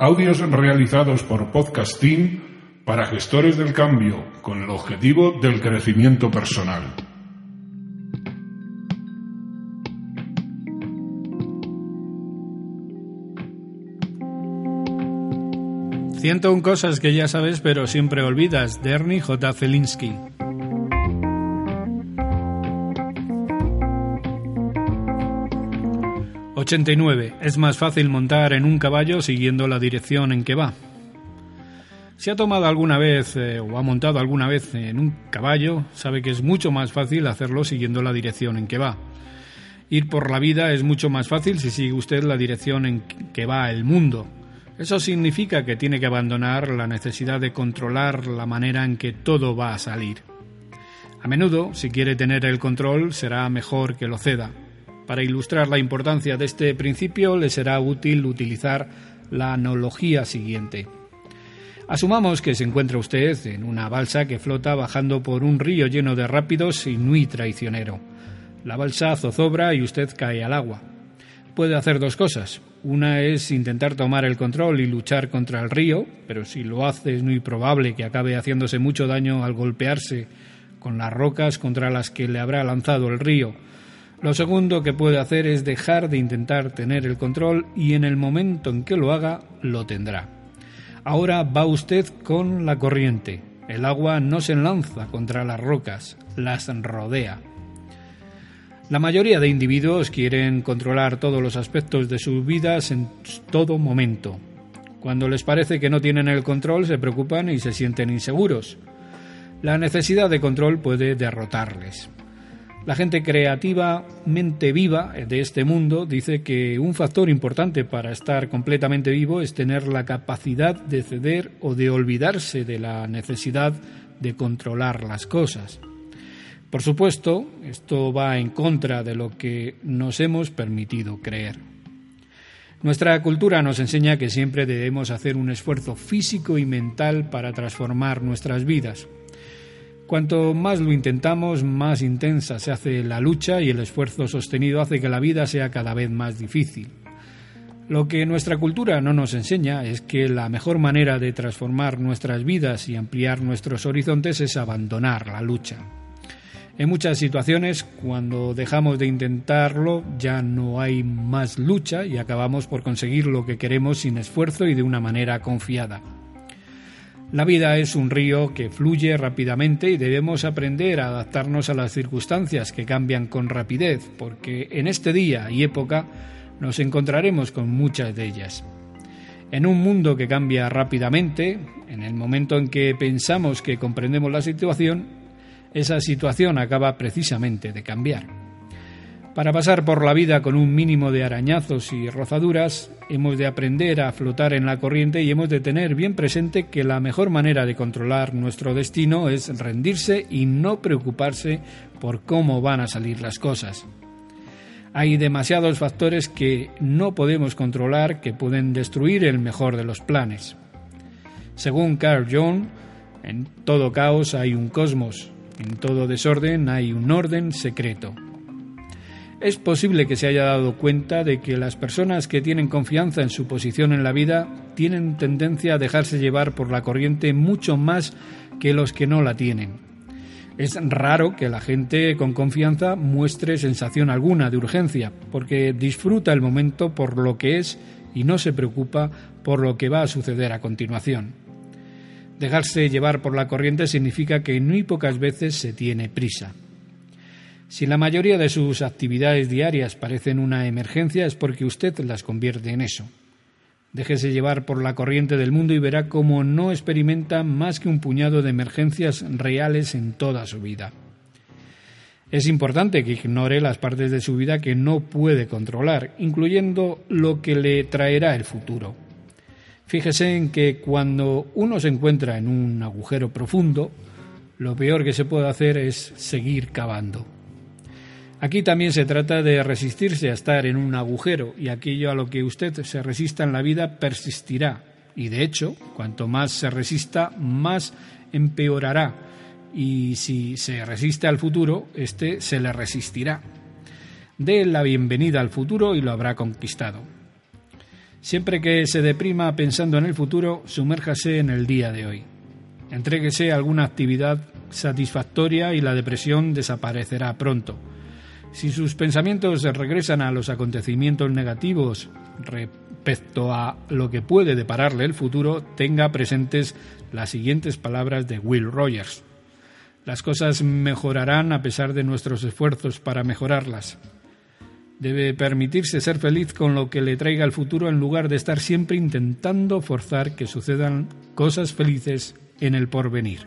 Audios realizados por Podcast Team para gestores del cambio con el objetivo del crecimiento personal. un cosas que ya sabes pero siempre olvidas, de Ernie J. Felinsky. ...89. Es más fácil montar en un caballo siguiendo la dirección en que va. Si ha tomado alguna vez eh, o ha montado alguna vez en un caballo, sabe que es mucho más fácil hacerlo siguiendo la dirección en que va. Ir por la vida es mucho más fácil si sigue usted la dirección en que va el mundo, eso significa que tiene que abandonar la necesidad de controlar la manera en que todo va a salir. A menudo, si quiere tener el control, será mejor que lo ceda. Para ilustrar la importancia de este principio, le será útil utilizar la analogía siguiente. Asumamos que se encuentra usted en una balsa que flota bajando por un río lleno de rápidos y muy traicionero. La balsa zozobra y usted cae al agua. Puede hacer dos cosas. Una es intentar tomar el control y luchar contra el río, pero si lo hace es muy probable que acabe haciéndose mucho daño al golpearse con las rocas contra las que le habrá lanzado el río. Lo segundo que puede hacer es dejar de intentar tener el control y en el momento en que lo haga, lo tendrá. Ahora va usted con la corriente. El agua no se lanza contra las rocas, las rodea. La mayoría de individuos quieren controlar todos los aspectos de sus vidas en todo momento. Cuando les parece que no tienen el control se preocupan y se sienten inseguros. La necesidad de control puede derrotarles. La gente creativa, mente viva de este mundo dice que un factor importante para estar completamente vivo es tener la capacidad de ceder o de olvidarse de la necesidad de controlar las cosas. Por supuesto, esto va en contra de lo que nos hemos permitido creer. Nuestra cultura nos enseña que siempre debemos hacer un esfuerzo físico y mental para transformar nuestras vidas. Cuanto más lo intentamos, más intensa se hace la lucha y el esfuerzo sostenido hace que la vida sea cada vez más difícil. Lo que nuestra cultura no nos enseña es que la mejor manera de transformar nuestras vidas y ampliar nuestros horizontes es abandonar la lucha. En muchas situaciones, cuando dejamos de intentarlo, ya no hay más lucha y acabamos por conseguir lo que queremos sin esfuerzo y de una manera confiada. La vida es un río que fluye rápidamente y debemos aprender a adaptarnos a las circunstancias que cambian con rapidez, porque en este día y época nos encontraremos con muchas de ellas. En un mundo que cambia rápidamente, en el momento en que pensamos que comprendemos la situación, esa situación acaba precisamente de cambiar. Para pasar por la vida con un mínimo de arañazos y rozaduras, hemos de aprender a flotar en la corriente y hemos de tener bien presente que la mejor manera de controlar nuestro destino es rendirse y no preocuparse por cómo van a salir las cosas. Hay demasiados factores que no podemos controlar que pueden destruir el mejor de los planes. Según Carl Jung, en todo caos hay un cosmos, en todo desorden hay un orden secreto. Es posible que se haya dado cuenta de que las personas que tienen confianza en su posición en la vida tienen tendencia a dejarse llevar por la corriente mucho más que los que no la tienen. Es raro que la gente con confianza muestre sensación alguna de urgencia, porque disfruta el momento por lo que es y no se preocupa por lo que va a suceder a continuación. Dejarse llevar por la corriente significa que muy pocas veces se tiene prisa. Si la mayoría de sus actividades diarias parecen una emergencia es porque usted las convierte en eso. Déjese llevar por la corriente del mundo y verá cómo no experimenta más que un puñado de emergencias reales en toda su vida. Es importante que ignore las partes de su vida que no puede controlar, incluyendo lo que le traerá el futuro. Fíjese en que cuando uno se encuentra en un agujero profundo, lo peor que se puede hacer es seguir cavando. Aquí también se trata de resistirse a estar en un agujero y aquello a lo que usted se resista en la vida persistirá. Y de hecho, cuanto más se resista, más empeorará. Y si se resiste al futuro, éste se le resistirá. Dé la bienvenida al futuro y lo habrá conquistado. Siempre que se deprima pensando en el futuro, sumérjase en el día de hoy. Entréguese a alguna actividad satisfactoria y la depresión desaparecerá pronto. Si sus pensamientos regresan a los acontecimientos negativos respecto a lo que puede depararle el futuro, tenga presentes las siguientes palabras de Will Rogers. Las cosas mejorarán a pesar de nuestros esfuerzos para mejorarlas. Debe permitirse ser feliz con lo que le traiga el futuro en lugar de estar siempre intentando forzar que sucedan cosas felices en el porvenir.